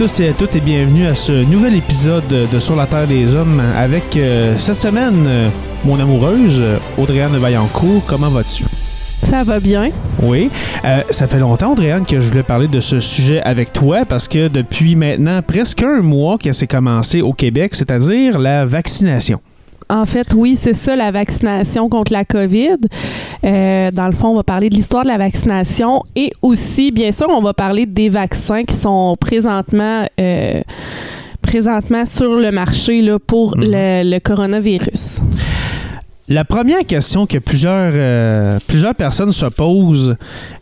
Tous et à toutes et bienvenue à ce nouvel épisode de Sur la Terre des Hommes avec euh, cette semaine euh, mon amoureuse euh, Audrey-Anne Vaillancourt. Comment vas-tu? Ça va bien. Oui. Euh, ça fait longtemps, Audrey-Anne, que je voulais parler de ce sujet avec toi parce que depuis maintenant presque un mois que c'est commencé au Québec, c'est-à-dire la vaccination. En fait, oui, c'est ça, la vaccination contre la COVID. Euh, dans le fond, on va parler de l'histoire de la vaccination et aussi, bien sûr, on va parler des vaccins qui sont présentement, euh, présentement sur le marché là, pour Mhm. le, le coronavirus. La première question que plusieurs, euh, plusieurs personnes se posent,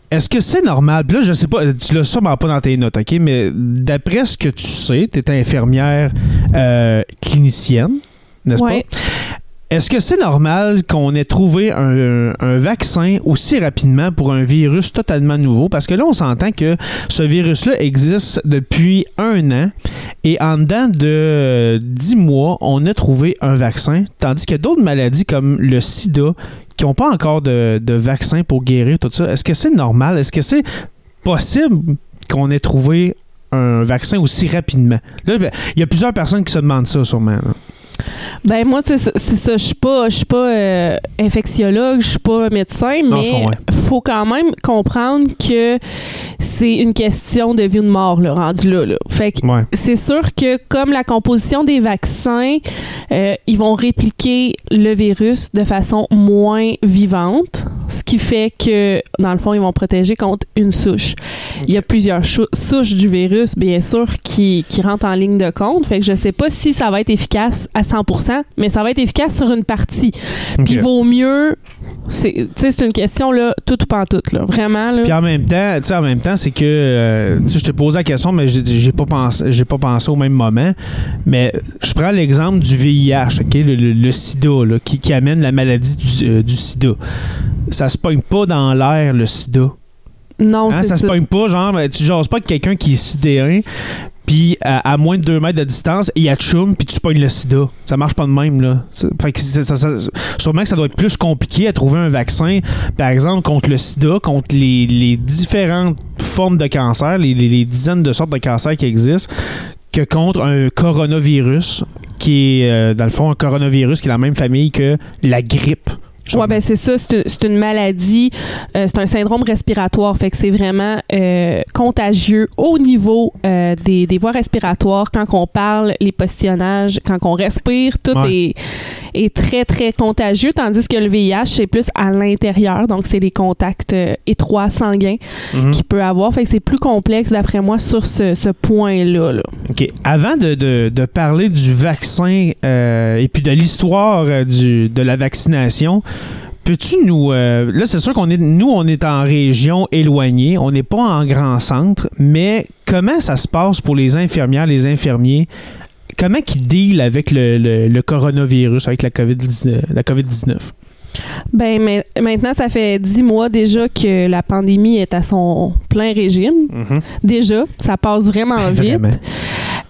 est-ce que c'est normal? Puis là, je sais pas, tu l'as sûrement pas dans tes notes, OK? Mais d'après ce que tu sais, tu es infirmière euh, clinicienne, n'est-ce Ouais. pas? Est-ce que c'est normal qu'on ait trouvé un, vaccin aussi rapidement pour un virus totalement nouveau? Parce que là, on s'entend que ce virus-là existe depuis un an et en dedans de 10 mois, on a trouvé un vaccin, tandis que d'autres maladies comme le sida qui n'ont pas encore de, vaccin pour guérir tout ça, est-ce que c'est normal? Est-ce que c'est possible qu'on ait trouvé un vaccin aussi rapidement? Là, ben, il y a plusieurs personnes qui se demandent ça sûrement. Ben moi, c'est ça. Je suis pas, je suis pas euh, infectiologue, je suis pas médecin, Non, mais faut quand même comprendre que c'est une question de vie ou de mort, là, rendu là. là. Fait que Ouais. c'est sûr que comme la composition des vaccins, euh, ils vont répliquer le virus de façon moins vivante, ce qui fait que, dans le fond, ils vont protéger contre une souche. Il y a plusieurs souches du virus, bien sûr, qui, qui rentrent en ligne de compte. Fait que je sais pas si ça va être efficace à 100%, mais ça va être efficace sur une partie. Puis il Ok. vaut mieux... c'est- Tu sais, c'est une question, là, tout ou pas tout, là. Vraiment, là. Puis en même temps, tu sais, en même temps, c'est que euh, tu sais, je t'ai posé la question, mais j'ai j'ai pas pensé, j'ai pas pensé au même moment. Mais je prends l'exemple du VIH, ok, le, le- le SIDA, là, qui, qui amène la maladie du, euh, du SIDA. Ça se pogne pas dans l'air le SIDA. non, Hein, c'est ça se pogne pas, genre, tu jases pas avec quelqu'un qui est sidéré, puis à, à moins de 2 mètres de distance, il y a tchoum, puis tu pognes le sida. Ça marche pas de même, là. Fait que c'est- ça- ça- sûrement que ça doit être plus compliqué à trouver un vaccin, par exemple, contre le sida, contre les, les différentes formes de cancer, les, les- les dizaines de sortes de cancers qui existent, que contre un coronavirus, qui est, euh, dans le fond, un coronavirus qui est la même famille que la grippe. Ouais, ben c'est ça, c'est une, c'est une maladie, euh, c'est un syndrome respiratoire, fait que c'est vraiment euh, contagieux au niveau euh, des, des voies respiratoires. Quand on parle, les postillonnages, quand on respire, tout Ouais. est, est très, très contagieux, tandis que le VIH, c'est plus à l'intérieur, donc c'est les contacts euh, étroits sanguins Mhm. qu'il peut avoir, fait que c'est plus complexe, d'après moi, sur ce, ce point-là. là. OK. Avant de, de- de parler du vaccin euh, et puis de l'histoire euh, de la vaccination, peux-tu nous... euh, là, c'est sûr qu'on est... Nous, on est en région éloignée. On n'est pas en grand centre. Mais comment ça se passe pour les infirmières, les infirmiers? Comment qu'ils dealent avec le, le- le coronavirus, avec la COVID-19? La COVID-19? Ben, mais maintenant, ça fait dix mois déjà que la pandémie est à son plein régime. Mhm. Déjà, ça passe vraiment vite. Vraiment.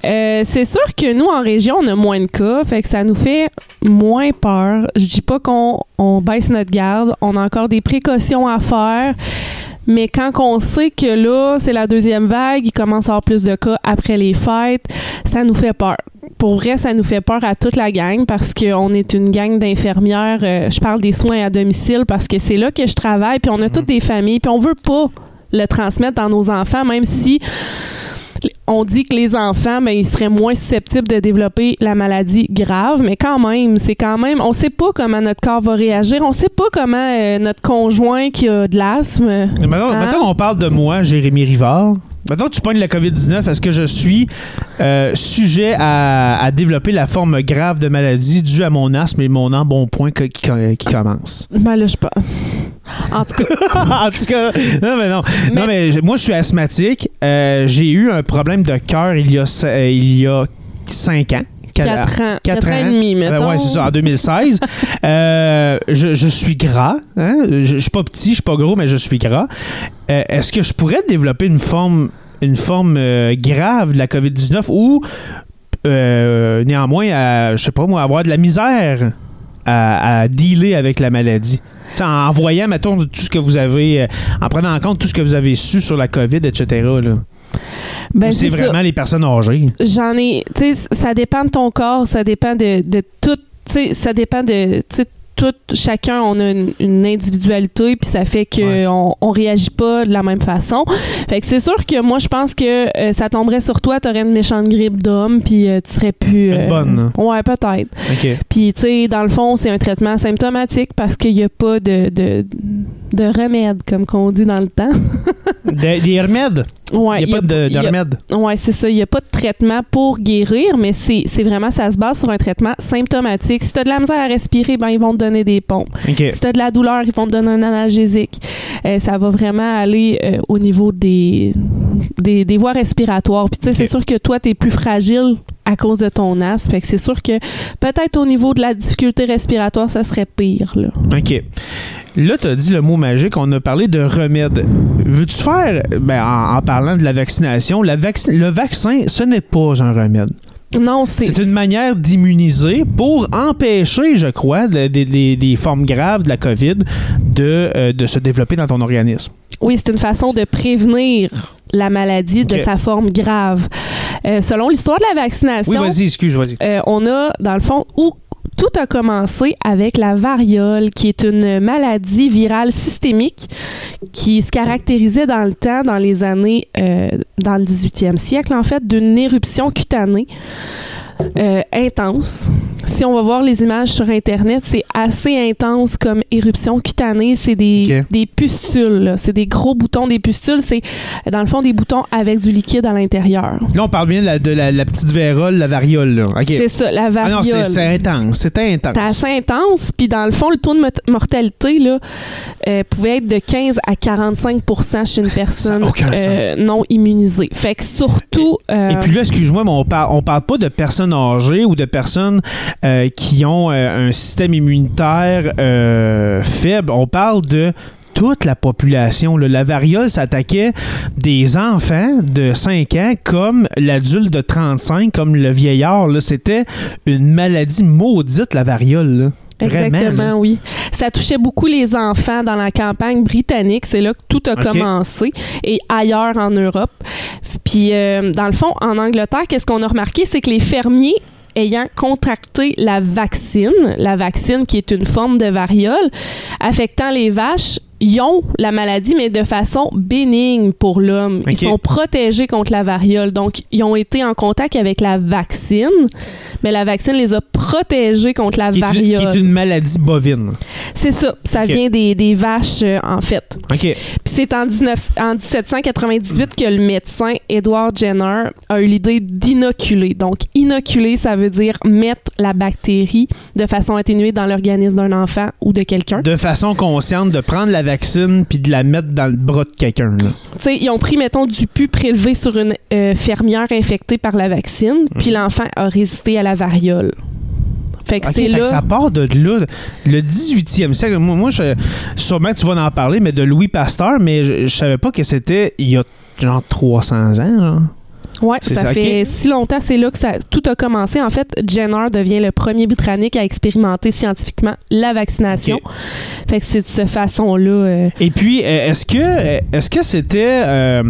Euh, c'est sûr que nous, en région, on a moins de cas, fait que ça nous fait moins peur. Je dis pas qu'on on baisse notre garde, on a encore des précautions à faire. Mais quand on sait que là, c'est la deuxième vague, il commence à avoir plus de cas après les fêtes, ça nous fait peur. Pour vrai, ça nous fait peur à toute la gang parce qu'on est une gang d'infirmières. euh, je parle des soins à domicile parce que c'est là que je travaille, puis on a toutes des familles, puis on veut pas le transmettre dans nos enfants, même si on dit que les enfants, ben, ils seraient moins susceptibles de développer la maladie grave, mais quand même, c'est quand même, on sait pas comment notre corps va réagir, on sait pas comment euh, notre conjoint qui a de l'asthme. Maintenant, Hein? maintenant, on parle de moi, Jérémy Rivard. Maintenant que tu pognes la COVID-19, est-ce que je suis euh, sujet à, à développer la forme grave de maladie due à mon asthme et mon embonpoint qui, qui, qui commence? Ben là, je sais pas. En tout cas, en tout cas, non, mais non. Mais- Non, mais moi, je suis asthmatique. Euh, J'ai eu un problème de cœur il y a, euh, il y a 5 ans. 4 ans, Quatre 4 ans et demi, Euh, mettons. ouais, c'est ça, en 2016. Euh, je, je suis gras. Hein? Je, je suis pas petit, je suis pas gros, mais je suis gras. Euh, Est-ce que je pourrais développer une forme, une forme euh, grave de la COVID-19 ou euh, néanmoins, à, je sais pas moi, avoir de la misère à, à dealer avec la maladie? T'sais, en, voyant, mettons, tout ce que vous avez, euh, en prenant en compte tout ce que vous avez su sur la COVID, etc. Là. Ben, c'est ça. vraiment les personnes âgées? J'en ai, tu sais, ça dépend de ton corps, ça dépend de, de tout, tu sais, ça dépend de, tu sais, tout, chacun, on a une, une individualité, puis ça fait que Ouais. on, réagit pas de la même façon. Fait que c'est sûr que moi, je pense que euh, ça tomberait sur toi, t'aurais une méchante grippe d'homme, puis euh, tu serais plus... Une bonne. hein. Ouais, peut-être. OK. Puis, tu sais, dans le fond, c'est un traitement symptomatique parce qu'il n'y a pas de, de, de remède, comme qu'on dit dans le temps. Des, des remèdes? Ouais, Il n'y a pas de, il y de a- remèdes? Oui, c'est ça. Il n'y a pas de traitement pour guérir, mais c'est vraiment, ça se base sur un traitement symptomatique. Si tu as de la misère à respirer, ben, ils vont te donner des pompes. Si tu as de la douleur, ils vont te donner un analgésique. Euh, ça va vraiment aller euh, au niveau des, des, des voies respiratoires. Puis, tu sais, c'est sûr que toi, tu es plus fragile à cause de ton asthme. Fait que c'est sûr que peut-être au niveau de la difficulté respiratoire, ça serait pire. Là. OK. Là, tu as dit le mot magique, on a parlé de remède. Veux-tu faire, ben, en, en parlant de la vaccination, la vacci- le vaccin, ce n'est pas un remède. Non, c'est. C'est une manière d'immuniser pour empêcher, je crois, des, des- des formes graves de la COVID de, euh, de se développer dans ton organisme. Oui, c'est une façon de prévenir la maladie de sa forme grave. Euh, selon l'histoire de la vaccination, Oui, vas-y, excuse, vas-y. euh, on a, dans le fond, où tout a commencé avec la variole, qui est une maladie virale systémique qui se caractérisait dans le temps, dans les années, euh, dans le 18e siècle, en fait, d'une éruption cutanée euh, intense. Si on va voir les images sur Internet, c'est assez intense comme éruption cutanée. C'est des, des pustules. C'est des gros boutons. Des pustules, c'est dans le fond des boutons avec du liquide à l'intérieur. Là, on parle bien de la, de la- la petite vérole, la variole. C'est ça, la Ah variole. non, c'est intense. C'était intense. C'était assez intense. Puis dans le fond, le taux de mortalité là, euh, pouvait être de 15 à 45% chez une personne euh, non immunisée. Fait que surtout... Et puis là, excuse-moi, mais on parle, on parle pas de personnes âgées ou de personnes euh, qui ont euh, un système immunitaire euh, faible. On parle de toute la population. La variole s'attaquait des enfants de 5 ans comme l'adulte de 35, comme le vieillard. C'était une maladie maudite, la variole. Exactement, oui. Ça touchait beaucoup les enfants dans la campagne britannique. C'est là que tout a commencé et ailleurs en Europe. Puis, euh, dans le fond, en Angleterre, qu'est-ce qu'on a remarqué? C'est que les fermiers ayant contracté la vaccine, la vaccine qui est une forme de variole, affectant les vaches, ils ont la maladie, mais de façon bénigne pour l'homme. Ils sont protégés contre la variole. Donc, ils ont été en contact avec la vaccine, mais la vaccine les a protégés contre la Qui est, une, variole. qui est une maladie bovine. C'est ça. Ça vient des, des vaches, euh, en fait. OK. Puis c'est en, 19 en 1798 que le médecin Edward Jenner a eu l'idée d'inoculer. Donc, inoculer, ça veut dire mettre la bactérie de façon atténuée dans l'organisme d'un enfant ou de quelqu'un. De façon consciente, de prendre la vaccine puis de la mettre dans le bras de quelqu'un. ils ont pris, mettons, du pu prélevé sur une euh, fermière infectée par la vaccine, puis l'enfant a résisté à la variole. Fait que Ok, c'est fait là. que ça part de là. Le 18e siècle. Moi, moi je, sûrement tu vas en parler, mais de Louis Pasteur, mais je, je savais pas que c'était il y a genre 300 ans. genre. Oui, ça, ça, fait si longtemps, c'est là que ça, tout a commencé. En fait, Jenner devient le premier Britannique à expérimenter scientifiquement la vaccination. Fait que c'est de cette façon-là. euh, Et puis, euh, est-ce que euh, est-ce que c'était euh,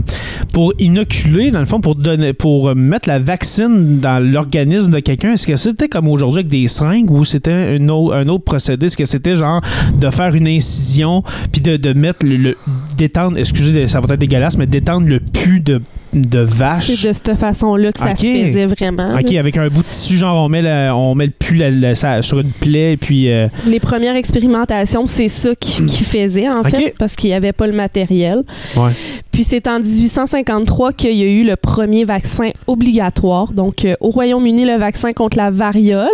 pour inoculer, dans le fond, pour donner, pour mettre la vaccine dans l'organisme de quelqu'un, est-ce que c'était comme aujourd'hui avec des seringues ou c'était un autre procédé? Est-ce que c'était genre de faire une incision puis de, de mettre le, le- d'étendre, excusez, ça va être dégueulasse, mais d'étendre le pu de, de vache? c'est de cette façon-là que ça Ok. se faisait vraiment. Ok, là. avec un bout de tissu, genre on met, le, on met le pu la- la- ça- sur une plaie puis. euh, Les premières expérimentations, c'est ça qui, qui faisait, en Ok. fait, parce qu'il n'y avait pas le matériel. Ouais. Puis c'est en 1853 qu'il y a eu le premier vaccin obligatoire. Donc, euh, au Royaume-Uni, le vaccin contre la variole.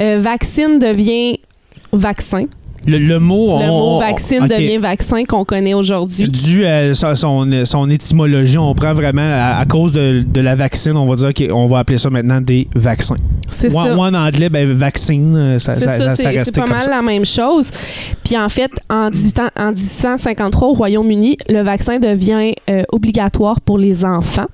Euh, vaccine devient vaccin. Le, le mot. Le on- mot vaccine devient vaccin qu'on connaît aujourd'hui. Dû à son, son étymologie, on prend vraiment à, à cause de, de la vaccine, on va dire qu'on va appeler ça maintenant des vaccins. C'est ça. moi, en anglais, ben, vaccine, euh, ça, ça, ça, ça- c'est- pas mal ça. la même chose. Puis en fait, en, 18 ans- en 1853, au Royaume-Uni, le vaccin devient euh, obligatoire pour les enfants.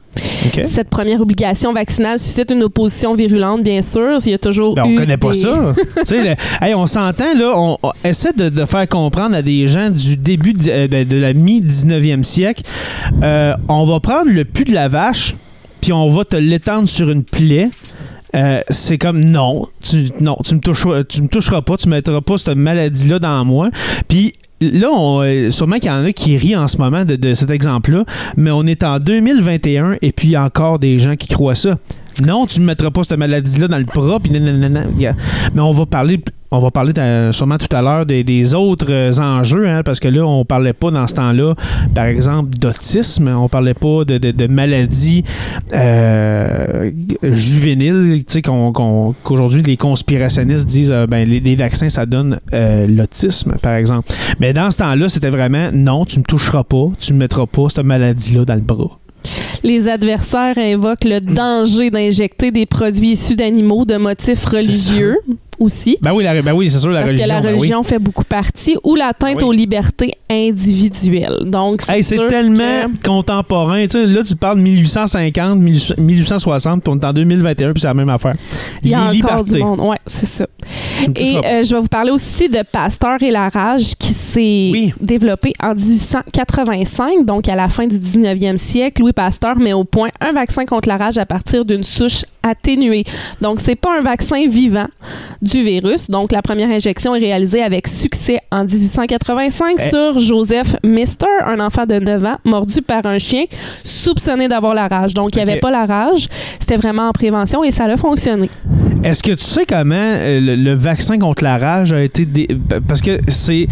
Cette première obligation vaccinale suscite une opposition virulente, bien sûr. Il y a toujours Ben, on eu connaît pas des- ça. Le- hey, on s'entend, là, on, on essaie de, de faire comprendre à des gens du début de, euh, de- de la mi-19e siècle, euh, on va prendre le pu de la vache, puis on va te l'étendre sur une plaie. Euh, c'est comme non, tu, non, tu me toucheras, tu me toucheras pas, tu mettras pas cette maladie-là dans moi. Puis là, euh, sûrement qu'il y en a qui rient en ce moment de, de cet exemple-là, mais on est en 2021 et puis il y a encore des gens qui croient ça. Non, tu ne mettras pas cette maladie-là dans le. Yeah. Mais on va parler, on va parler sûrement tout à l'heure des, des autres euh, enjeux, hein, parce que là, on parlait pas dans ce temps-là, par exemple, d'autisme, on parlait pas de, de, de maladies euh, juvéniles, qu'aujourd'hui, les conspirationnistes disent, euh, ben, les, les vaccins, ça donne euh, l'autisme, par exemple. Mais dans ce temps-là, c'était vraiment, non, tu me toucheras pas, tu me mettras pas cette maladie-là dans le bras. Les adversaires invoquent le danger d'injecter des produits issus d'animaux de motifs religieux aussi. Ben oui, la- ben oui c'est sûr, la parce religion. que la ben oui. religion fait beaucoup partie, ou l'atteinte Oui. aux libertés individuelles. Donc, c'est Hey, tellement que- contemporain. Tu sais, là, tu parles de 1850, 1860, puis on est en 2021, puis c'est la même affaire. Il y a encore du libertés. monde. Ouais, c'est ça. Et euh, je vais vous parler aussi de Pasteur et la rage qui s'est Oui. développé en 1885, donc à la fin du 19e siècle. Louis Pasteur met au point un vaccin contre la rage à partir d'une souche atténuée. Donc, c'est pas un vaccin vivant du virus. Donc, la première injection est réalisée avec succès en 1885 Eh. sur Joseph Mister, un enfant de 9 ans mordu par un chien soupçonné d'avoir la rage. Donc, il n'y avait pas la rage. C'était vraiment en prévention et ça a fonctionné. Est-ce que tu sais comment euh, le, le vaccin contre la rage a été... dé- Parce que c'est...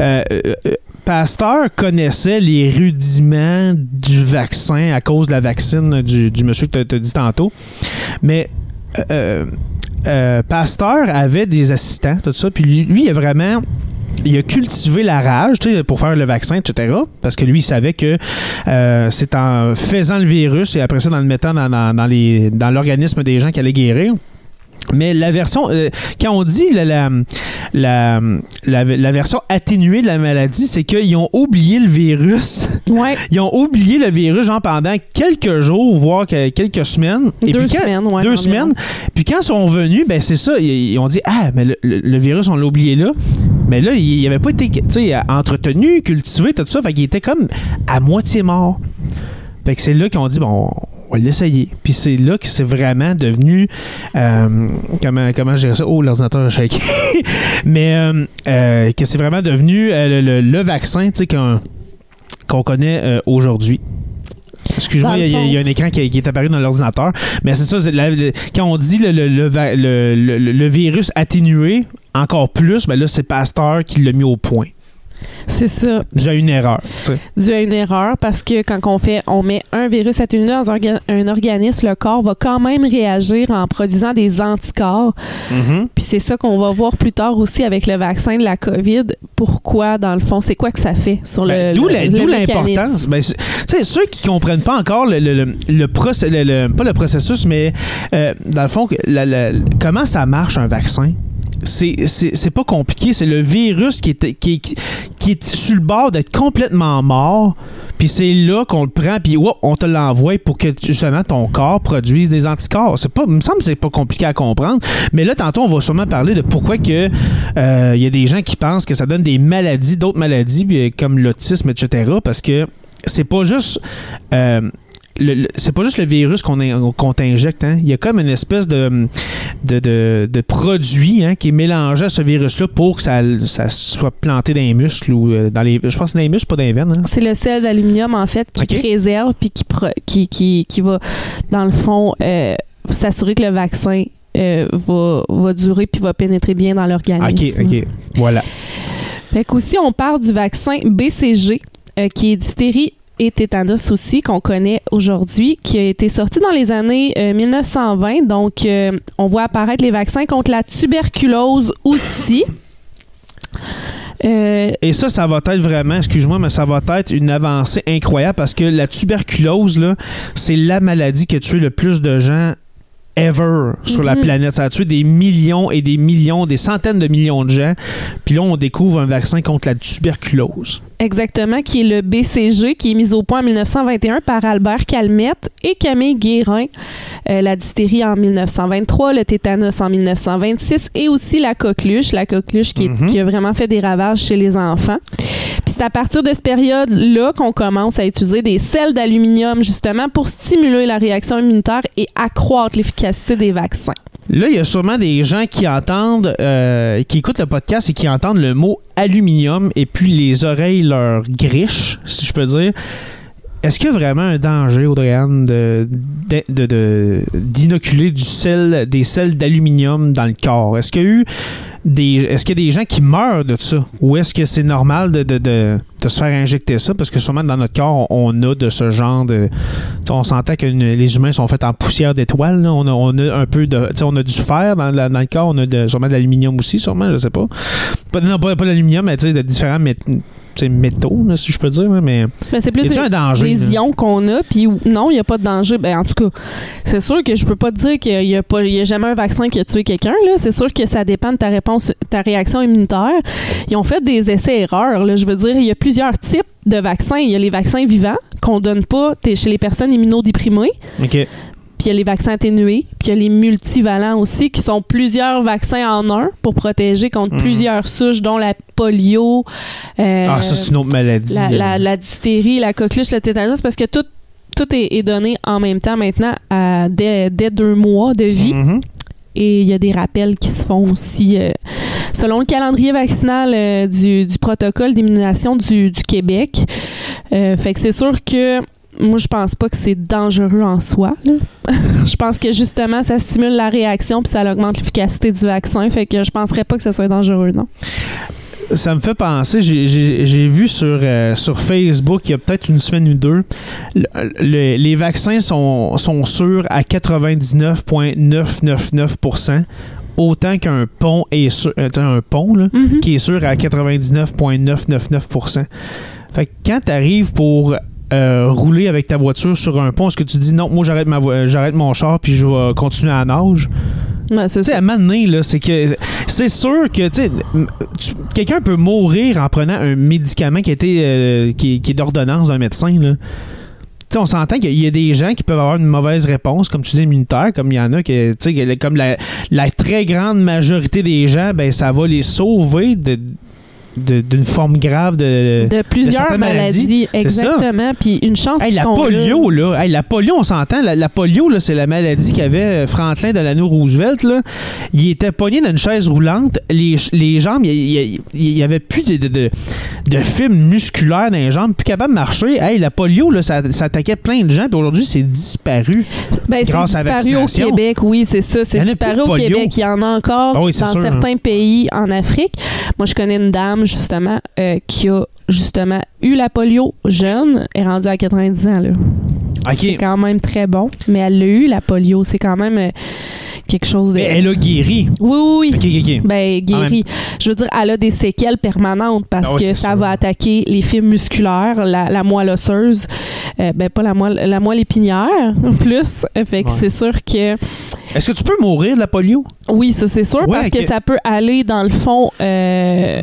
euh, euh, euh, Pasteur connaissait les rudiments du vaccin à cause de la vaccine du, monsieur que tu as dit tantôt. Mais Pasteur avait des assistants, tout ça. Puis lui, il a vraiment il a cultivé la rage pour faire le vaccin, etc. Parce que lui, il savait que c'est en faisant le virus et après ça, dans le mettant dans, dans l'organisme des gens qui allaient guérir. Mais la version, euh, quand on dit la, la, la, version atténuée de la maladie, c'est qu'ils ont oublié le virus. Ouais. Ils ont oublié le virus genre pendant quelques jours, voire que- quelques semaines. Et deux puis quand- semaines, ouais, deux semaines. Puis quand ils sont venus, ben c'est ça, ils, ils ont dit ah mais le, le- le virus on l'a oublié là. Mais là il n'avait pas été entretenu, cultivé tout ça, fait qu'il était comme à moitié mort. Fait que c'est là qu'ils ont dit bon on va l'essayer. Puis c'est là que c'est vraiment devenu euh, comment comment je dirais ça? Oh l'ordinateur a shaké. Mais euh, euh, que c'est vraiment devenu le, le- le vaccin qu'on connaît aujourd'hui. Excuse-moi, il y, a- il y a un écran qui, qui est apparu dans l'ordinateur. Mais c'est ça, la- le- quand on dit le- le virus atténué, encore plus, ben là, c'est Pasteur qui l'a mis au point. C'est ça. Déjà une erreur. dû à une erreur parce que quand on fait, on met un virus atténué dans un, orga- un organisme, le corps va quand même réagir en produisant des anticorps. Puis c'est ça qu'on va voir plus tard aussi avec le vaccin de la COVID. Pourquoi, dans le fond, c'est quoi que ça fait sur Ben, le, D'où l'importance. Ben, tu sais, ceux qui comprennent pas encore le, le, le, le procé- le- le- pas le processus, mais euh, dans le fond, la- la- comment ça marche un vaccin? C'est, pas compliqué, c'est le virus qui est, qui, qui, est sur le bord d'être complètement mort, puis c'est là qu'on le prend, puis whoop, on te l'envoie pour que justement ton corps produise des anticorps. C'est pas, il me semble que c'est pas compliqué à comprendre. Mais là, tantôt, on va sûrement parler de pourquoi que euh, il y a des gens qui pensent que ça donne des maladies, d'autres maladies, euh, comme l'autisme, etc. Parce que c'est pas juste. euh, c'est pas juste le virus qu'on qu'on t'injecte. Hein. Il y a comme une espèce de, de, de, de produit hein, qui est mélangé à ce virus-là pour que ça, ça soit planté dans les muscles ou euh, dans les. Je pense que c'est dans les muscles, pas dans les veines. hein. C'est le sel d'aluminium, en fait, qui Ok. préserve puis qui, pro- qui, qui, qui va, dans le fond, euh, s'assurer que le vaccin euh, va, va durer puis va pénétrer bien dans Ok, l'organisme. ok. Voilà. Fait qu'aussi, on parle du vaccin BCG, euh, qui est diphtérie et tétanos aussi, qu'on connaît aujourd'hui, qui a été sorti dans les années euh, 1920. Donc, euh, on voit apparaître les vaccins contre la tuberculose aussi. Euh, Et ça, ça va être vraiment, excuse-moi, mais ça va être une avancée incroyable parce que la tuberculose, là, c'est la maladie qui a tué le plus de gens ever sur la Mhm. planète. Ça a tué des millions et des millions, des centaines de millions de gens. Puis là, on découvre un vaccin contre la tuberculose. Exactement, qui est le BCG, qui est mis au point en 1921 par Albert Calmette et Camille Guérin. Euh, la dystérie en 1923, le tétanos en 1926 et aussi la coqueluche, la coqueluche qui, est- Mhm. qui a vraiment fait des ravages chez les enfants. Puis c'est à partir de cette période-là qu'on commence à utiliser des sels d'aluminium justement pour stimuler la réaction immunitaire et accroître l'efficacité des vaccins. Là, il y a sûrement des gens qui entendent, euh, qui écoutent le podcast et qui entendent le mot aluminium et puis les oreilles leur grichent, si je peux dire. Est-ce qu'il y a vraiment un danger, Audrey-Anne, d'inoculer du sel, des sels d'aluminium dans le corps? Est-ce qu'il y a eu des, est-ce qu'il y a des gens qui meurent de ça? Ou est-ce que c'est normal de, de- de- de se faire injecter ça? Parce que sûrement dans notre corps, on, on a de ce genre de. On s'entend que une- les humains sont faits en poussière d'étoiles. On a, on a un peu de. On a du fer dans, dans le corps, on a de- sûrement de l'aluminium aussi, sûrement, je sais pas. pas non, pas, pas l'aluminium, mais de différents métaux, là, si je peux dire. Mais Mais c'est plus a des, un danger? des ions qu'on a, puis non, il n'y a pas de danger. Ben, en tout cas, c'est sûr que je peux pas te dire qu'il n'y a, pas- il y a jamais un vaccin qui a tué quelqu'un. C'est sûr que ça dépend de ta réponse, ta réaction immunitaire. Ils ont fait des essais-erreurs. Je veux dire, il y a plusieurs types de vaccins. Il y a les vaccins vivants qu'on donne pas chez les personnes immunodéprimées. OK. Puis il y a les vaccins atténués, puis il y a les multivalents aussi, qui sont plusieurs vaccins en un pour protéger contre Mhm. plusieurs souches, dont la polio, euh, Ah, ça, c'est une autre maladie. la, la, la diphtérie, la coqueluche, le tétanos, parce que tout, tout est, est donné en même temps maintenant à, dès, dès deux mois de vie. Mhm. Et il y a des rappels qui se font aussi euh, selon le calendrier vaccinal euh, du, du protocole d'immunisation du, du Québec. Euh, fait que c'est sûr que moi, je pense pas que c'est dangereux en soi. je pense que justement, ça stimule la réaction puis ça augmente l'efficacité du vaccin. Fait que je penserais pas que ça soit dangereux, non. Ça me fait penser, j'ai- vu sur, euh, sur Facebook il y a peut-être une semaine ou deux, le- le- les vaccins sont, sont sûrs à 99,999%, autant qu'un pont est sûr, euh, un pont là, Mhm. qui est sûr à 99,999%. Fait que quand tu arrives pour euh, rouler avec ta voiture sur un pont, est-ce que tu dis non, moi j'arrête ma vo- j'arrête mon char puis je vais continuer à nage? Ouais, c'est à là, c'est que c'est sûr que tu quelqu'un peut mourir en prenant un médicament qui, a été, euh, qui, qui est d'ordonnance d'un médecin. Là. Tu sais, on s'entend qu'il y a des gens qui peuvent avoir une mauvaise réponse, comme tu dis, immunitaire, comme il y en a que, comme la, la très grande majorité des gens, ben ça va les sauver de- d'une forme grave de. De plusieurs maladies, c'est exactement. Puis une chance Hey, qu'ils la sont polio, là. là. Hey, la polio, on s'entend. La, la polio, là, c'est la maladie qu'avait euh, Franklin Delano Roosevelt. Là. Il était pogné dans une chaise roulante. Les, les jambes, il y- il y avait plus de, de, de, de fibres musculaires dans les jambes, plus capable de marcher. Hey, la polio, là, ça, ça attaquait plein de gens. Puis aujourd'hui, c'est disparu. Ben, c'est grâce à la disparu au vaccination. Québec, oui, c'est ça. C'est disparu au. Québec. Il y en a encore Ah oui, c'est dans sûr, certains pays en Afrique. Moi, je connais une dame, justement, euh, qui a justement eu la polio jeune, est rendue à 90 ans. Là. C'est quand même très bon. Mais elle l'a eu, la polio. C'est quand même euh, quelque chose de. Mais elle a guéri. Oui, oui, oui. OK, OK, OK. Ben, guérie. Je veux dire, elle a des séquelles permanentes parce Ah ouais, que ça sûr. va attaquer les fibres musculaires, la, la moelle osseuse, euh, ben pas la moelle, la moelle épinière, en plus. Fait que Ouais. c'est sûr que Est-ce que tu peux mourir de la polio? oui, ça c'est sûr Ouais, parce que ça peut aller dans le fond. euh,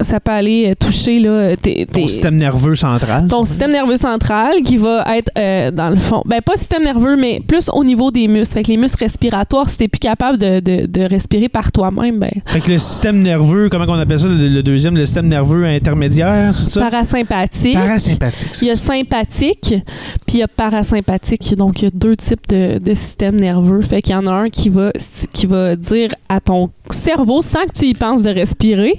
ça peut aller euh, toucher là, tes, Ton système nerveux central. ton système nerveux central qui va être euh, dans le fond, ben pas système nerveux, mais plus au niveau des muscles. Fait que les muscles respiratoires, si t'es plus capable de, de, de respirer par toi-même, ben Fait que le système nerveux, comment on appelle ça, le, le deuxième, le système nerveux intermédiaire, c'est ça? parasympathique. Parasympathique. Il y a sympathique, puis il y a parasympathique. Donc, il y a deux types de, de systèmes nerveux. Fait qu'il y en a un qui va, qui va dire à ton cerveau, sans que tu y penses, de respirer.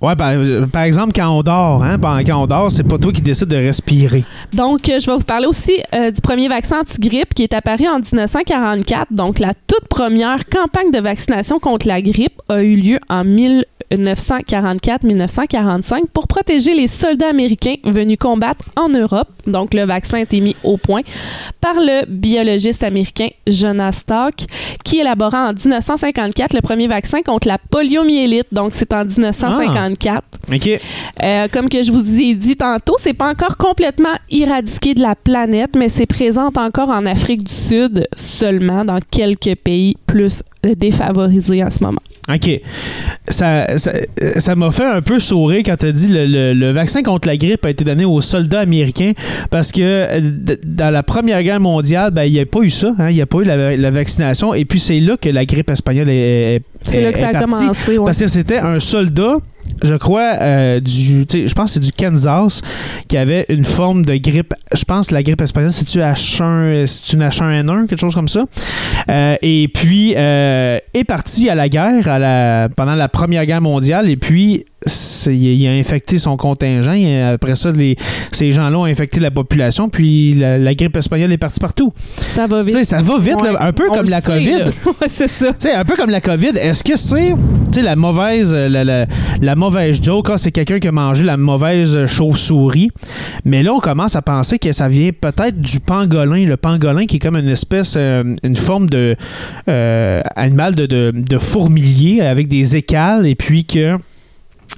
Ouais, par, par exemple, quand on dort, hein, pendant- quand on dort, c'est pas toi qui décides de respirer. Donc, euh, je vais vous parler aussi euh, du premier vaccin anti-grippe qui est apparu en 1944. Donc, la toute première campagne de vaccination contre la grippe a eu lieu en 1944-1945 pour protéger les soldats américains venus combattre en Europe. Donc, le vaccin a été mis au point par le biologiste américain Jonas Salk, qui élabora en 1954 le premier vaccin contre la poliomyélite. Donc, c'est en 1954. OK. Euh, comme que je vous ai dit tantôt, c'est pas encore complètement éradiqué de la planète, mais c'est présent encore en Afrique du Sud seulement, dans quelques pays plus défavorisés en ce moment. OK. Ça ça- euh, ça m'a fait un peu sourire quand tu as dit le, le- le vaccin contre la grippe a été donné aux soldats américains parce que euh, dans la Première Guerre mondiale, ben, il n'y a pas eu ça. hein, Il n'y a pas eu la, la vaccination. Et puis, c'est là que la grippe espagnole est, est- C'est là que ça a partie. commencé. ouais. Parce que c'était un soldat, je crois, euh, du, je pense que c'est du Kansas, qui avait une forme de grippe. Je pense que la grippe espagnole, c'est-tu H1, c'est une H1N1, quelque chose comme ça. Euh, et puis, euh, est parti à la guerre pendant la Première Guerre mondiale. Et puis, il a infecté son contingent. Et après ça, les, ces gens-là ont infecté la population. Puis, la, la grippe espagnole est partie partout. Ça va vite. ça va vite, là, un peu comme la sait, COVID. Ouais, c'est ça. Un peu comme la COVID, est-ce que c'est la mauvaise la, la- la mauvaise joke, ah, c'est quelqu'un qui a mangé la mauvaise chauve-souris. Mais là, on commence à penser que ça vient peut-être du pangolin. Le pangolin qui est comme une espèce, euh, une forme de euh, animal de, de, de fourmilier avec des écales et puis que.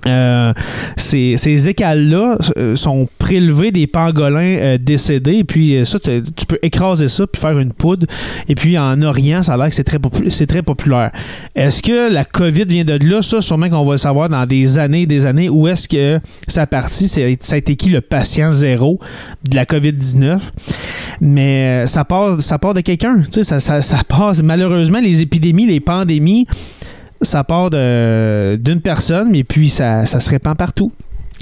Euh, ces, ces écales-là euh, sont prélevés des pangolins euh, décédés, et puis ça, tu peux écraser ça puis faire une poudre. Et puis en Orient, ça a l'air que c'est très, popu- c'est très populaire. Est-ce que la COVID vient de là? Ça, sûrement qu'on va le savoir dans des années et des années. Où est-ce que ça a parti? Ça a été qui le patient zéro de la COVID-19? Mais ça part, ça part de quelqu'un. Ça, ça, ça passe. Malheureusement, les épidémies, les pandémies, ça part d'une personne, mais puis ça, ça se répand partout.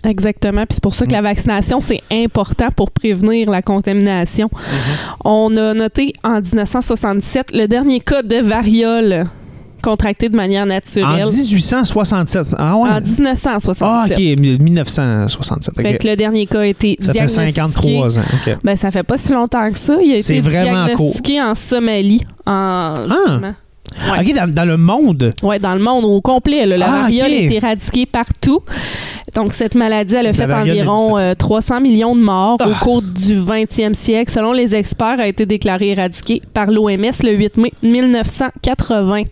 Exactement. Puis c'est pour ça que la vaccination, c'est important pour prévenir la contamination. On a noté en 1967 le dernier cas de variole contracté de manière En naturelle. 1867. Ah ouais? En 1967. ah, ok, 1967. ok. Fait que le dernier cas a été Ça fait diagnostiqué. 53 ans. ok. Ben, ça fait pas si longtemps que ça. Il a C'est été diagnostiqué en Somalie. En, justement. Ouais. Ok, dans, dans le monde. Ouais, dans le monde au complet. là. la Ah, variole ok. est éradiquée partout. Donc, cette maladie, elle a La fait environ euh, 300 millions de morts Ah. au cours du 20e siècle. Selon les experts, a été déclarée éradiquée par l'OMS le 8 mai 1980.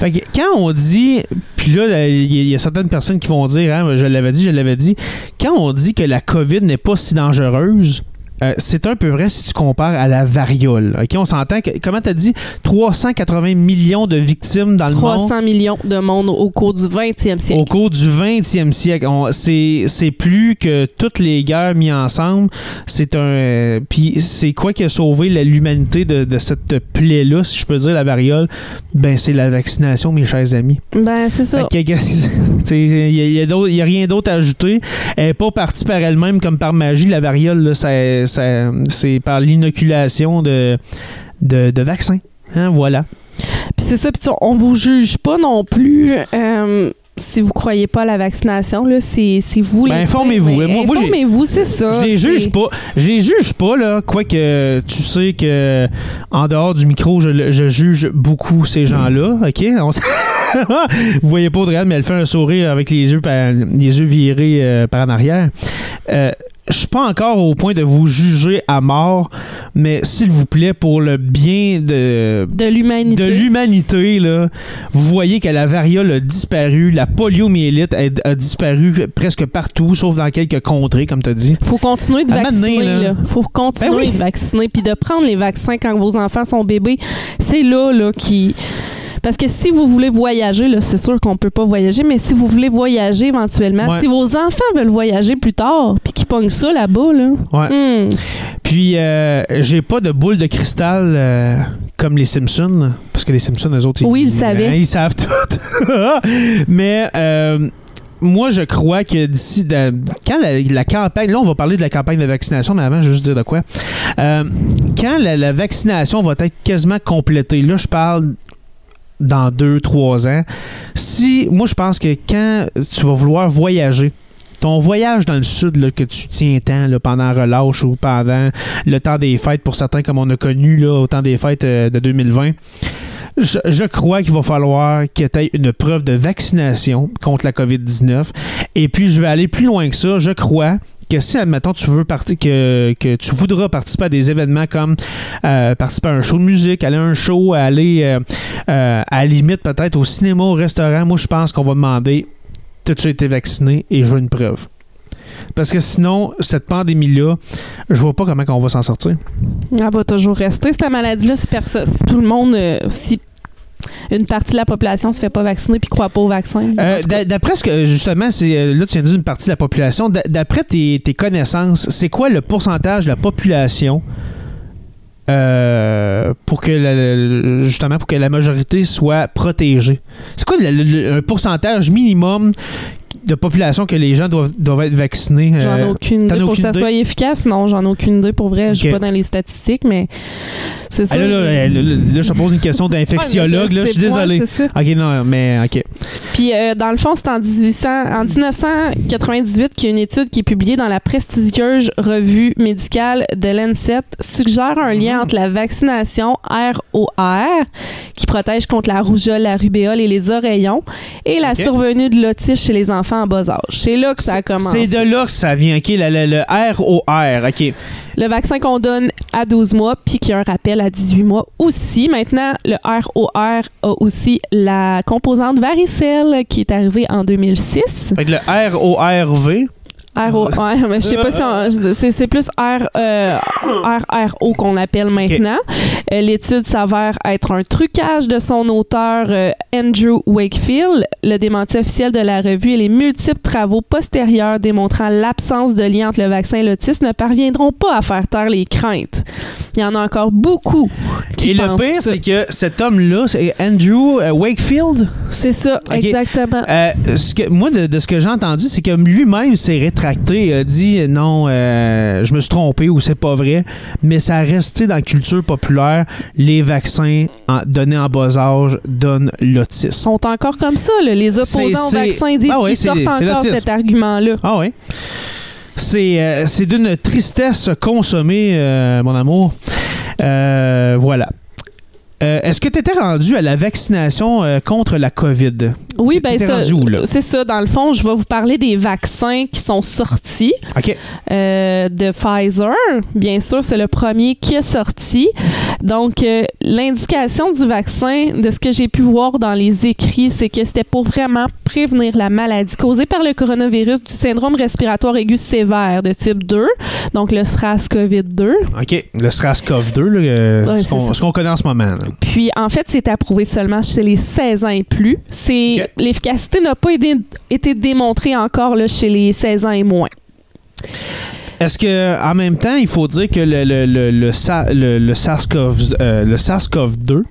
Fait que quand on dit, puis là, là, il y, a- il y a certaines personnes qui vont dire, hein, je l'avais dit, je l'avais dit, quand on dit que la COVID n'est pas si dangereuse, euh, c'est un peu vrai si tu compares à la variole. Ok, on s'entend que, comment t'as dit, 380 millions de victimes dans le monde? 300 millions de monde au cours du 20e siècle. Au cours du 20e siècle, c'est c'est plus que toutes les guerres mises ensemble. C'est un. euh, Puis c'est quoi qui a sauvé l'humanité de, de cette plaie-là, si je peux dire, la variole? Ben, c'est la vaccination, mes chers amis. Ben, c'est ça. Il n'y a, a rien d'autre à ajouter. Elle n'est pas partie par elle-même comme par magie. La variole, là, ça- ça- c'est par l'inoculation de, de, de vaccins. Hein, voilà. Puis c'est ça, puis on vous juge pas non plus. euh, si vous croyez pas à la vaccination, là, c'est c'est vous les. Ben, informez-vous. Moi- moi, j'ai- informez-vous, c'est ça. Je les juge pas. Je les juge pas, là. Quoique tu sais que en dehors du micro, je, je juge beaucoup ces gens-là. OK? On Vous voyez pas Audrey, mais elle fait un sourire avec les yeux, par- les yeux virés euh, par en arrière. Euh, je suis pas encore au point de vous juger à mort, mais s'il vous plaît, pour le bien de, De l'humanité. de l'humanité, là, vous voyez que la variole a disparu, la poliomyélite a, a disparu presque partout, sauf dans quelques contrées, comme tu as dit. faut continuer de À vacciner. là. là. faut continuer Ben oui. de vacciner. Puis de prendre les vaccins quand vos enfants sont bébés. C'est là, là, qui. Parce que si vous voulez voyager, là, c'est sûr qu'on peut pas voyager, mais si vous voulez voyager éventuellement, Ouais. si vos enfants veulent voyager plus tard, puis qu'ils pognent ça là-bas, là, Ouais. hmm, Puis, euh, j'ai pas de boule de cristal euh, comme les Simpsons, parce que les Simpsons, eux autres, Oui, ils savaient. hein, ils savent tout. Mais euh, moi, je crois que d'ici. de- quand la, la campagne. Là, on va parler de la campagne de vaccination, mais avant, je vais juste dire de quoi. Euh, quand la, la vaccination va être quasiment complétée, là, je parle dans deux, trois ans. Si. Moi, je pense que quand tu vas vouloir voyager, ton voyage dans le sud là, que tu tiens tant là, pendant relâche ou pendant le temps des fêtes, pour certains comme on a connu là, au temps des fêtes euh, de 2020, je, je crois qu'il va falloir que tu aies une preuve de vaccination contre la COVID-19. Et puis, je vais aller plus loin que ça. Je crois que si, admettons, tu veux partir, que, que tu voudras participer à des événements comme euh, participer à un show de musique, aller à un show, aller euh, euh, à la limite peut-être au cinéma, au restaurant, moi, je pense qu'on va demander T'as-tu été vacciné et je veux une preuve. Parce que sinon, cette pandémie-là, je vois pas comment on va s'en sortir. elle va toujours rester, cette maladie-là, si, tout le monde, si une partie de la population se fait pas vacciner puis croit pas au vaccin. Euh, d'a- D'après ce que, justement, c'est euh, là, tu viens de dire une partie de la population. D'a- D'après tes, tes connaissances, c'est quoi le pourcentage de la population euh, pour que la- la- justement pour que la majorité soit protégée? C'est quoi le- le- un pourcentage minimum de population que les gens doivent, doivent être vaccinés? J'en ai euh, aucune idée pour que ça idée? soit efficace. Non, j'en ai aucune idée pour vrai. Je suis pas dans les statistiques, mais c'est ça. Ah, là, là, là, je te pose une question d'infectiologue. là, je suis désolé. c'est ça. Ok, non, mais ok. Puis, euh, dans le fond, c'est en, 1800, en 1998 qu'il y a une étude qui est publiée dans la prestigieuse revue médicale de Lancet suggère un lien entre la vaccination ROR, qui protège contre la rougeole, la rubéole et les oreillons, et la survenue de l'autisme chez les enfants en bas âge. C'est là que ça a commencé. C'est de là que ça vient, ok? Le, le- le ROR, ok. Le vaccin qu'on donne à 12 mois, puis qu'il y a un rappel à 18 mois aussi. Maintenant, le ROR a aussi la composante varicelle qui est arrivée en 2006. Fait que le RORV, RO, ouais, mais je sais pas si on- c'est, c'est plus R, euh, RRO qu'on appelle maintenant. Euh, l'étude s'avère être un trucage de son auteur euh, Andrew Wakefield. Le démenti officiel de la revue et les multiples travaux postérieurs démontrant l'absence de lien entre le vaccin et l'autisme ne parviendront pas à faire taire les craintes. Il y en a encore beaucoup qui Et le pire, c'est que cet homme-là, c'est Andrew euh, Wakefield? C'est ça, exactement. Euh, ce que, moi, de, de ce que j'ai entendu, c'est que lui-même s'est rétracté, a dit euh, non, euh, je me suis trompé ou c'est pas vrai, mais ça a resté dans la culture populaire. Les vaccins en- donnés en bas âge donnent l'autisme. sont encore comme ça. là. Les opposants au C'est- c'est- vaccin ils disent Ah oui, ils sortent encore cet argument-là. Ah oui. C'est euh, c'est d'une tristesse consommée, euh, mon amour. Euh, voilà. Euh, Est-ce que tu étais rendu à la vaccination euh, contre la COVID? Oui, ben où, là? c'est ça. Dans le fond, je vais vous parler des vaccins qui sont sortis OK. euh, de Pfizer. Bien sûr, c'est le premier qui est sorti. Donc, l'indication du vaccin, de ce que j'ai pu voir dans les écrits, c'est que c'était pour vraiment prévenir la maladie causée par le coronavirus du syndrome respiratoire aigu sévère de type 2, donc le SRAS-CoV-2. OK. Le SRAS-CoV-2, là, euh, Ouais, ce qu'on ça. ce qu'on connaît en ce moment. là. Puis, en fait, c'est approuvé seulement chez les 16 ans et plus. C'est. L'efficacité n'a pas été, été démontrée encore là, chez les 16 ans et moins. Est-ce que en même temps, il faut dire que le, le, le, le, le- le SARS-CoV euh, le SARS-CoV-2,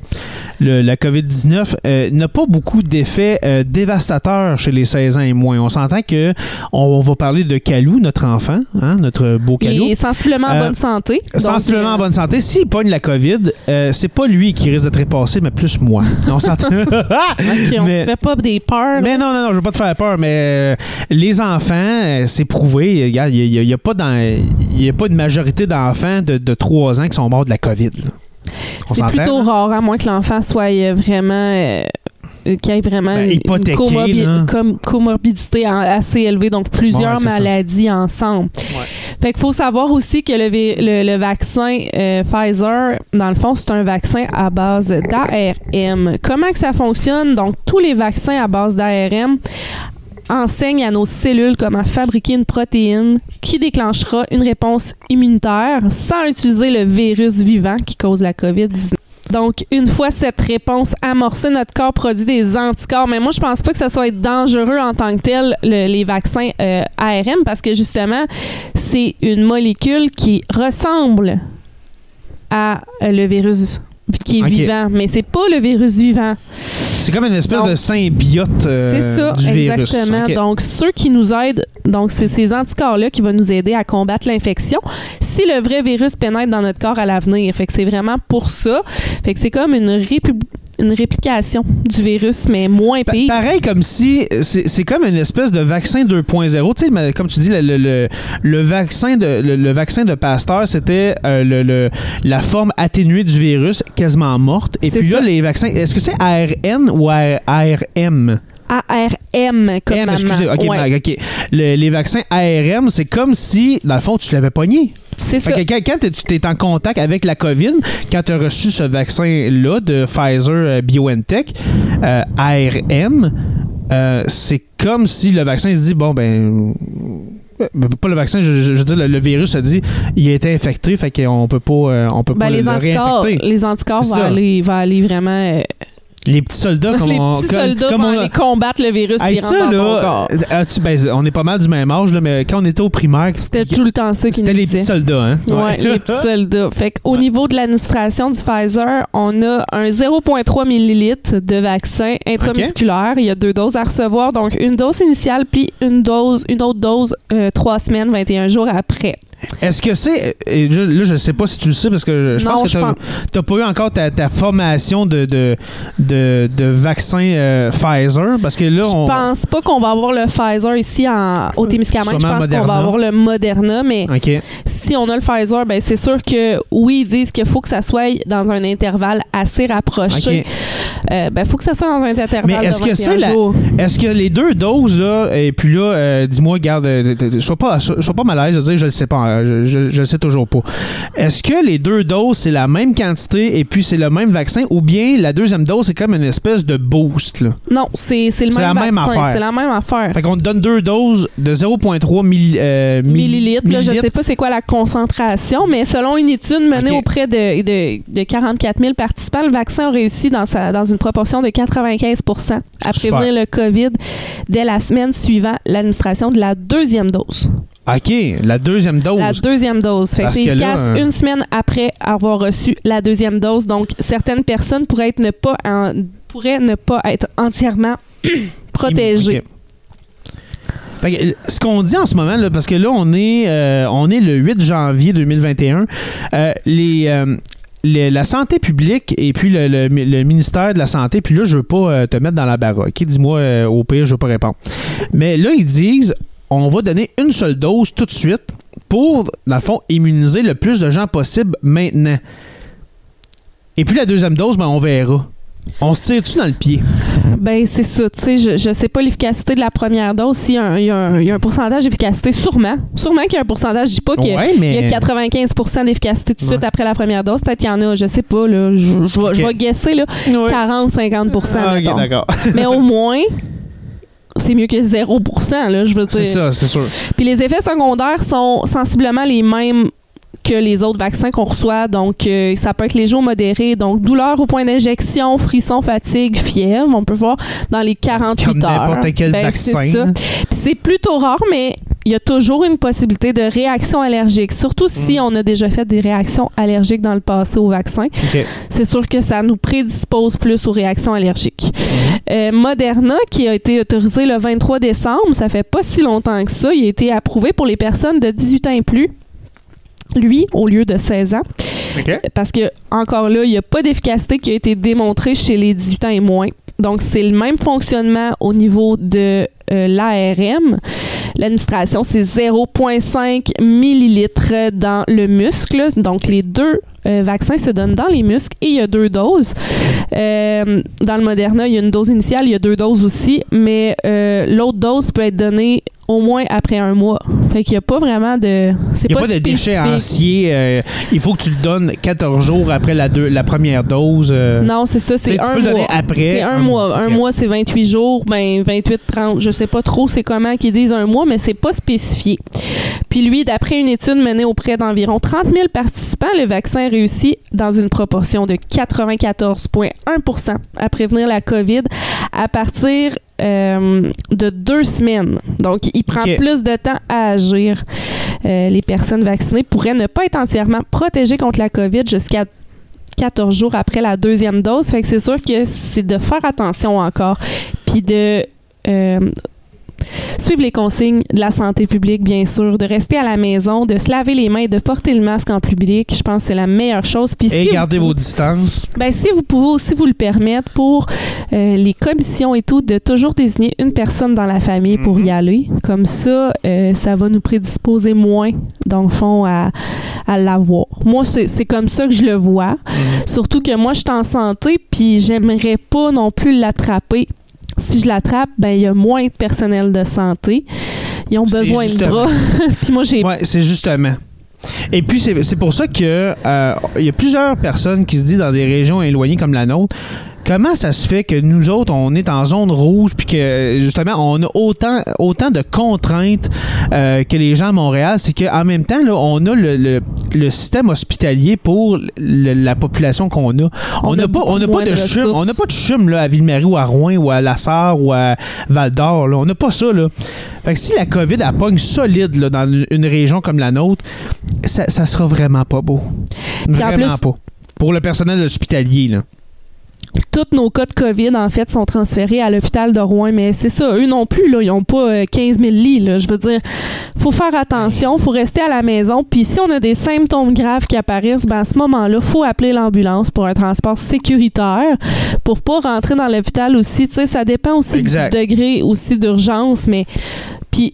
le- la COVID-19, euh, n'a pas beaucoup d'effets euh, dévastateurs chez les 16 ans et moins. On s'entend que on va parler de Calou, notre enfant, hein, notre beau Calou. Il est sensiblement en Euh, bonne santé. Donc, Sensiblement euh, en bonne santé. S'il pogne la COVID, euh, c'est pas lui qui risque d'être repassé, mais plus moi. On s'entend. on Mais- se fait pas des peurs. Mais non, non, non, je veux pas te faire peur, mais euh, les enfants, euh, c'est prouvé. Regarde, il n'y a, pas dans, il y a pas une majorité d'enfants de, de 3 ans qui sont morts de la COVID. c'est plutôt rare, à moins que l'enfant soit euh, vraiment. euh, qu'il ait vraiment Ben, une- comorbi- com- comorbidité assez élevée, donc plusieurs Ouais, ça. maladies ensemble. Fait qu'il faut savoir aussi que le, vi- le- le vaccin euh, Pfizer, dans le fond, c'est un vaccin à base d'ARM. Comment que ça fonctionne? Donc, tous les vaccins à base d'ARM enseignent à nos cellules comment fabriquer une protéine qui déclenchera une réponse immunitaire sans utiliser le virus vivant qui cause la COVID-19. Donc, une fois cette réponse amorcée, notre corps produit des anticorps. Mais moi, je pense pas que ça soit dangereux en tant que tel, le- les vaccins euh, ARM, parce que justement, c'est une molécule qui ressemble à euh, le virus qui est vivant, mais c'est pas le virus vivant. C'est comme une espèce Donc, de symbiote euh, c'est ça, du virus. exactement. Donc, ceux qui nous aident, donc c'est ces anticorps-là qui vont nous aider à combattre l'infection si le vrai virus pénètre dans notre corps à l'avenir. Fait que c'est vraiment pour ça. Fait que c'est comme une, une réplication du virus, mais moins Pa- pire. pareil comme si c'est comme une espèce de vaccin 2.0 tu sais comme tu dis le, le- le- le vaccin de le, vaccin de Pasteur c'était euh, le, le- la forme atténuée du virus quasiment morte. Et puis là les vaccins est-ce que c'est ARN ou ARM ARM comme M, maman. excusez, ok, Ouais, ma- ok. Le- les vaccins ARM, c'est comme si, dans le fond, tu l'avais pogné. c'est ça. Fait que quand, quand t'es- tu es en contact avec la COVID, quand tu as reçu ce vaccin-là de Pfizer euh, BioNTech, euh, ARM, euh, c'est comme si le vaccin se dit bon, ben. euh, Pas le vaccin, je, je- je veux dire, le, le virus a dit il a été infecté, fait qu'on peut pas, euh, on peut Ben, pas les le, le anticorps, réinfecter. les anticorps C'est vont ça. aller, vont aller vraiment. euh, Les petits soldats, comme les on, petits comme- soldats comme vont on a- aller combattre le virus Hey, qui rentre ça, dans ton là, corps. euh, ben, on est pas mal du même âge, là, mais quand on était au primaire, C'était tout le temps ça qui c'était les disait. petits soldats, hein? Ouais, les petits soldats. Fait qu'au niveau de l'administration du Pfizer, on a un 0,3 millilitres de vaccin intramusculaire. Il y a deux doses à recevoir, donc une dose initiale puis une dose, une autre dose euh, trois semaines, 21 jours après. Est-ce que c'est. Là, je sais pas si tu le sais parce que je, Non, pense que pense- t'as pas eu encore ta, ta formation de, de, de, de vaccin euh, Pfizer parce que là, Je on. pense pas qu'on va avoir le Pfizer ici en, au Témiscamingue. Je pense qu'on va avoir le Moderna, mais si on a le Pfizer, ben c'est sûr que oui, ils disent qu'il faut que ça soit dans un intervalle assez rapproché. OK. Euh, ben, faut que ça soit dans un intervalle Mais est-ce que 21 c'est la- jours. Est-ce que les deux doses, là, et puis là, euh, dis-moi, garde, euh, de- de- sois pas, sois sois pas mal à l'aise de dire, je le sais pas, hein, je, le sais toujours pas. Est-ce que les deux doses, c'est la même quantité et puis c'est le même vaccin ou bien la deuxième dose, c'est comme une espèce de boost, là? Non, c'est le C'est même la même affaire. C'est la même affaire. Fait qu'on te donne deux doses de 0,3 milli- euh, milli- millilitres. Là, je sais pas c'est quoi la concentration, mais selon une étude menée auprès de, de, de 44 000 participants, le vaccin a réussi dans, sa, dans une proportion de 95% à Super. prévenir le COVID dès la semaine suivant l'administration de la deuxième dose. OK, la deuxième dose. La deuxième dose. Fait que Parce c'est que efficace euh, une semaine après avoir reçu la deuxième dose. Donc, certaines personnes pourraient, être ne, pas en- pourraient ne pas être entièrement protégées. Ok. Fait que, euh, ce qu'on dit en ce moment, là, parce que là, on est, euh, on est le 8 janvier 2021, euh, les, euh, les- la santé publique et puis le, le- le ministère de la Santé, puis là, je veux pas te mettre dans la baraque. ok? Dis-moi, au pire, je veux pas répondre. Mais là, ils disent, on va donner une seule dose tout de suite pour, dans le fond, immuniser le plus de gens possible maintenant. Et puis la deuxième dose, ben, on verra. On se tire-tu dans le pied? Ben, c'est ça. Tu sais, je, je sais pas l'efficacité de la première dose. S'il y, a un- y y a pourcentage d'efficacité, sûrement. Sûrement qu'il y a un pourcentage. Je dis pas qu'il y a- Ouais, il mais... y a 95% d'efficacité tout de suite après la première dose. Peut-être qu'il y en a, je sais pas, là. Je, je vais- je vais guesser, là, Ouais. 40-50 Ah, ok, mettons. d'accord. Mais au moins, c'est mieux que 0 là, je veux dire. C'est ça, c'est sûr. Puis les effets secondaires sont sensiblement les mêmes que les autres vaccins qu'on reçoit. Donc, euh, ça peut être léger ou modéré. Donc, douleur au point d'injection, frisson, fatigue, fièvre. On peut voir dans les 48 Comme heures. n'importe quel Ben, vaccin. C'est plutôt rare, mais il y a toujours une possibilité de réaction allergique. Surtout Mm. si on a déjà fait des réactions allergiques dans le passé au vaccin. C'est sûr que ça nous prédispose plus aux réactions allergiques. Mm-hmm. Euh, Moderna, qui a été autorisé le 23 décembre, ça fait pas si longtemps que ça, il a été approuvé pour les personnes de 18 ans et plus. Lui, au lieu de 16 ans. Parce que, encore là, il n'y a pas d'efficacité qui a été démontrée chez les 18 ans et moins. Donc, c'est le même fonctionnement au niveau de euh, l'ARM. L'administration, c'est 0,5 millilitres dans le muscle. Donc, les deux euh, vaccins se donnent dans les muscles et il y a deux doses. Euh, dans le Moderna, il y a une dose initiale, il y a deux doses aussi, mais l'autre dose peut être donnée au moins après un mois. Fait qu'il n'y a pas vraiment de... C'est Il n'y a pas, pas, de d'échéancier. euh, il faut que tu le donnes 14 jours après la, deux- la première dose. euh. Non, c'est ça, c'est un le mois. C'est un Un mois. Un mois, c'est 28 jours, ben 28, 30. Je sais pas trop c'est comment qu'ils disent un mois, mais c'est pas spécifié. Puis lui, d'après une étude menée auprès d'environ 30 000 participants, le vaccin réussit dans une proportion de 94,1% à prévenir la COVID à partir euh, de deux semaines. Donc, il prend plus de temps à agir. Euh, les personnes vaccinées pourraient ne pas être entièrement protégées contre la COVID jusqu'à 14 jours après la deuxième dose. Fait que c'est sûr que c'est de faire attention encore. Puis de euh, suivre les consignes de la santé publique, bien sûr, de rester à la maison, de se laver les mains, de porter le masque en public. Je pense que c'est la meilleure chose. Puis Et si gardez vous, vos distances. ben, si vous pouvez aussi vous le permettre pour euh, les commissions et tout, de toujours désigner une personne dans la famille pour Mhm. y aller. Comme ça, euh, ça va nous prédisposer moins, dans le fond, à, à l'avoir. Moi, c'est c'est comme ça que je le vois. Mhm. Surtout que moi, je suis en santé, puis j'aimerais pas non plus l'attraper. Si je l'attrape, ben il y a moins de personnel de santé. Ils ont besoin de bras. puis moi, j'ai Ouais, c'est justement. Et puis, c'est c'est pour ça que euh, il y a plusieurs personnes qui se disent dans des régions éloignées comme la nôtre, comment ça se fait que nous autres, on est en zone rouge, puis que justement, on a autant, autant de contraintes euh, que les gens à Montréal, c'est qu'en même temps, là, on a le, le- le système hospitalier pour le- la population qu'on a. On n'a a pas, on n'a pas de chum, on n'a pas de chum là, à Ville-Marie ou à Rouen ou à La Sarre ou à Val-d'Or. là. On n'a pas ça. Là. Fait que si la COVID elle pogne solide là, dans une, région comme la nôtre, ça, ça sera vraiment pas beau. Puis en Vraiment plus- pas. Pour le personnel hospitalier. Là. Tous nos cas de COVID, en fait, sont transférés à l'hôpital de Rouen. Mais c'est ça, eux non plus, là, ils n'ont pas euh, 15 000 lits. Là. Je veux dire, faut faire attention, faut rester à la maison. Puis si on a des symptômes graves qui apparaissent, ben à ce moment-là, faut appeler l'ambulance pour un transport sécuritaire pour pas rentrer dans l'hôpital aussi. Tu sais, ça dépend aussi Exact. du degré aussi d'urgence, mais puis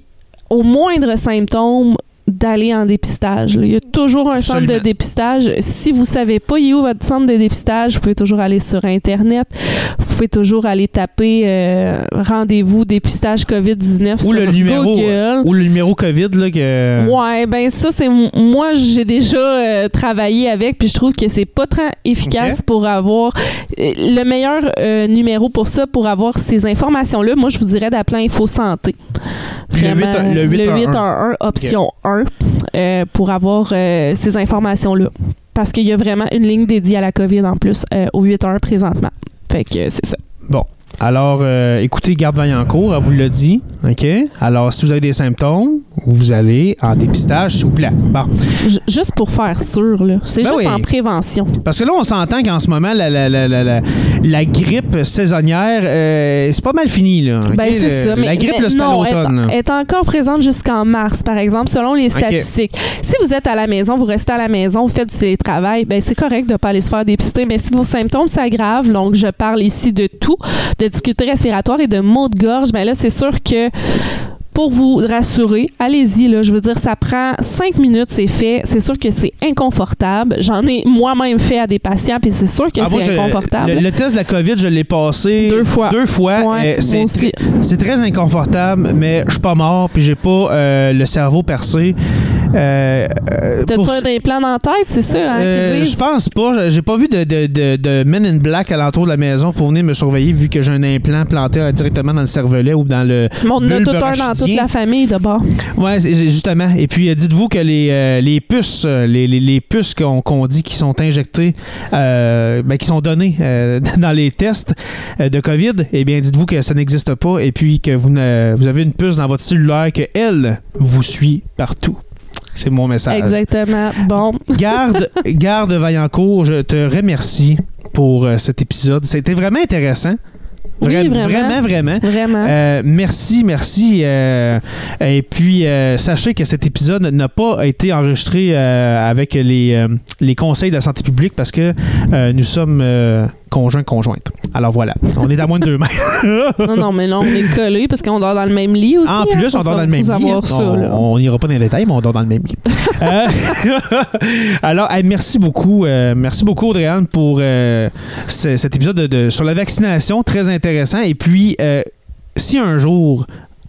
au moindre symptôme d'aller en dépistage. là. Il y a toujours un centre de dépistage. Si vous savez pas il est où votre centre de dépistage, vous pouvez toujours aller sur Internet. Vous pouvez toujours aller taper euh, rendez-vous dépistage COVID-19 Ou sur le numéro. Google. Ou le numéro COVID. Là, que... Ouais, ben ça c'est moi j'ai déjà euh, travaillé avec puis je trouve que c'est pas très efficace pour avoir euh, le meilleur euh, numéro pour ça pour avoir ces informations là. Moi je vous dirais d'appeler Info Santé. Puis le 8 le 811. 811 option 1 euh, pour avoir euh, ces informations là parce qu'il y a vraiment une ligne dédiée à la COVID en plus euh, au 811 présentement. Fait que c'est ça. Bon. Alors, euh, écoutez, Garde Vaillancourt, elle vous l'a dit. OK? Alors, si vous avez des symptômes, vous allez en dépistage, s'il vous plaît. Bon. J- juste pour faire sûr là, c'est Ben juste oui. en prévention. Parce que là, on s'entend qu'en ce moment, la, la, la, la, la- la grippe saisonnière, euh, c'est pas mal fini. Là? Ben, c'est ça. Mais, la grippe, c'est à l'automne. elle, est encore présente jusqu'en mars, par exemple, selon les statistiques. Si vous êtes à la maison, vous restez à la maison, vous faites du télétravail, ben c'est correct de ne pas aller se faire dépister. Mais si vos symptômes s'aggravent, donc je parle ici de tout, de difficultés respiratoires et de maux de gorge, ben là, c'est sûr que pour vous rassurer, allez-y. Là, je veux dire, ça prend cinq minutes, c'est fait. C'est sûr que c'est inconfortable. J'en ai moi-même fait à des patients, puis c'est sûr que Ah, c'est je- inconfortable. Le, le test de la COVID, je l'ai passé Deux fois. Deux fois. Ouais, Euh, tr- c'est très inconfortable, mais je suis pas mort, puis j'ai pas euh, le cerveau percé. Euh, euh, T'as-tu pour- un implant dans la tête, c'est ça, hein, Euh, je pense pas. J'ai pas vu de, de, de, de Men in Black alentour de la maison pour venir me surveiller vu que j'ai un implant planté euh, directement dans le cervelet ou dans le. Mais on a tout un dans toute la famille d'abord. Ouais, justement. Et puis, dites-vous que les, les puces, les, les, les puces qu'on qu'on dit qui sont injectées, ben, qui sont données dans les tests de COVID, eh bien, dites-vous que ça n'existe pas et puis que vous, vous avez une puce dans votre cellulaire que elle vous suit partout. C'est mon message. Exactement. Bon. Garde, garde Vaillancourt, je te remercie pour euh, cet épisode. C'était vraiment intéressant. Oui, vraiment. Vraiment, vraiment. Vraiment. Euh, merci, merci. euh, et puis, euh, sachez que cet épisode n'a pas été enregistré avec les, les conseils de la santé publique parce que nous sommes conjoints, conjointes. Alors voilà, on est à moins de deux mètres. non, non, mais non, on est collés parce qu'on dort dans le même lit aussi. En hein, plus, faut on dort dans le même lit. ça, on là. n'ira pas dans les détails, mais on dort dans le même lit. Alors, merci beaucoup. merci beaucoup, Audrey-Anne, pour ce- cet épisode de, de- sur la vaccination. Très intéressant. Et puis, euh, si un jour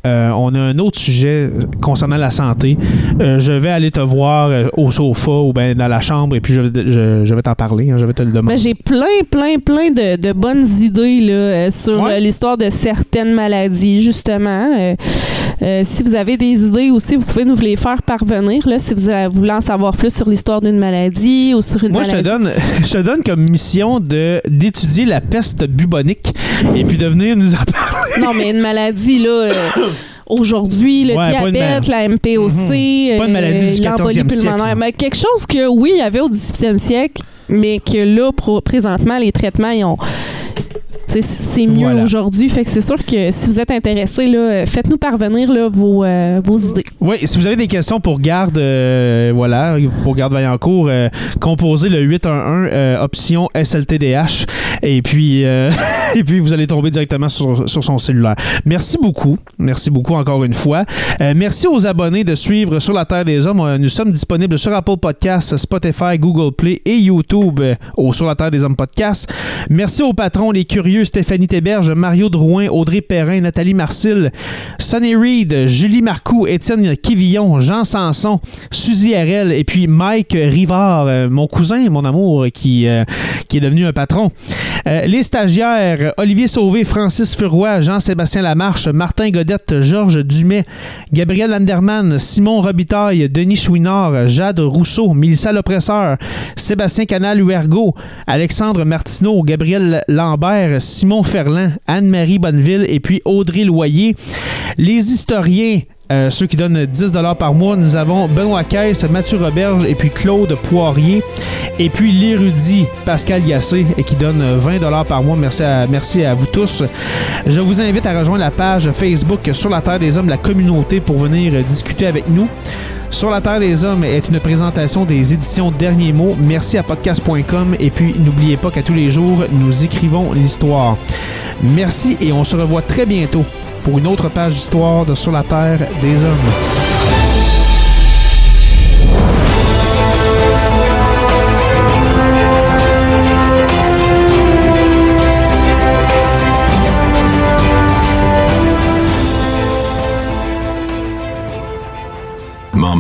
euh, on a un autre sujet concernant la santé. Euh, je vais aller te voir euh, au sofa ou bien dans la chambre et puis je, vais- je- je vais t'en parler. hein, je vais te le demander. Ben, j'ai plein, plein, plein de, de bonnes idées là, sur Ouais. l'histoire de certaines maladies, justement. Euh, si vous avez des idées aussi, vous pouvez nous les faire parvenir. Là, si vous voulez en savoir plus sur l'histoire d'une maladie ou sur une Moi, je te donne, je te donne comme mission de d'étudier la peste bubonique et puis de venir nous en parler. Non, mais une maladie, là. Aujourd'hui, le Ouais, diabète, la MPOC, l'embolie 14e siècle, pulmonaire. Mais quelque chose que, oui, il y avait au 18e siècle, mais que là, présentement, les traitements, ils ont. C'est mieux Voilà. aujourd'hui. Fait que c'est sûr que si vous êtes intéressé, faites-nous parvenir là, vos, euh, vos idées. Oui, si vous avez des questions pour Garde, euh, voilà, pour Garde Vaillancourt, euh, composez le 811 euh, option SLTDH et puis et puis vous allez tomber directement sur, sur son cellulaire. Merci beaucoup, merci beaucoup encore une fois. Merci aux abonnés de suivre sur la Terre des Hommes. Nous sommes disponibles sur Apple Podcasts, Spotify, Google Play et YouTube au Sur la Terre des Hommes podcast. Merci aux patrons, les curieux Stéphanie Théberge, Mario Drouin, Audrey Perrin, Nathalie Marcil, Sonny Reed, Julie Marcoux, Étienne Quivillon, Jean Sanson, Suzy RL et puis Mike Rivard, euh, mon cousin, mon amour, qui, euh, est devenu un patron. Euh, les stagiaires, Olivier Sauvé, Francis Furoy, Jean-Sébastien Lamarche, Martin Godette, Georges Dumais, Gabriel Landerman, Simon Robitaille, Denis Chouinard, Jade Rousseau, Mélissa L'Oppresseur, Sébastien Canal-Huergo, Alexandre Martineau, Gabriel Lambert, Simon Ferland, Anne-Marie Bonneville et puis Audrey Loyer. Les historiens, euh, ceux qui donnent 10 par mois, nous avons Benoît Caisse, Mathieu Roberge et puis Claude Poirier. Et puis l'érudit Pascal Gassé et qui donne 20 par mois. Merci à, merci à vous tous. Je vous invite à rejoindre la page Facebook Sur la Terre des Hommes, la communauté, pour venir discuter avec nous. Sur la Terre des Hommes est une présentation des éditions Derniers mots. Merci à podcast.com et puis n'oubliez pas qu'à tous les jours, nous écrivons l'histoire. Merci et on se revoit très bientôt pour une autre page d'histoire de Sur la Terre des Hommes.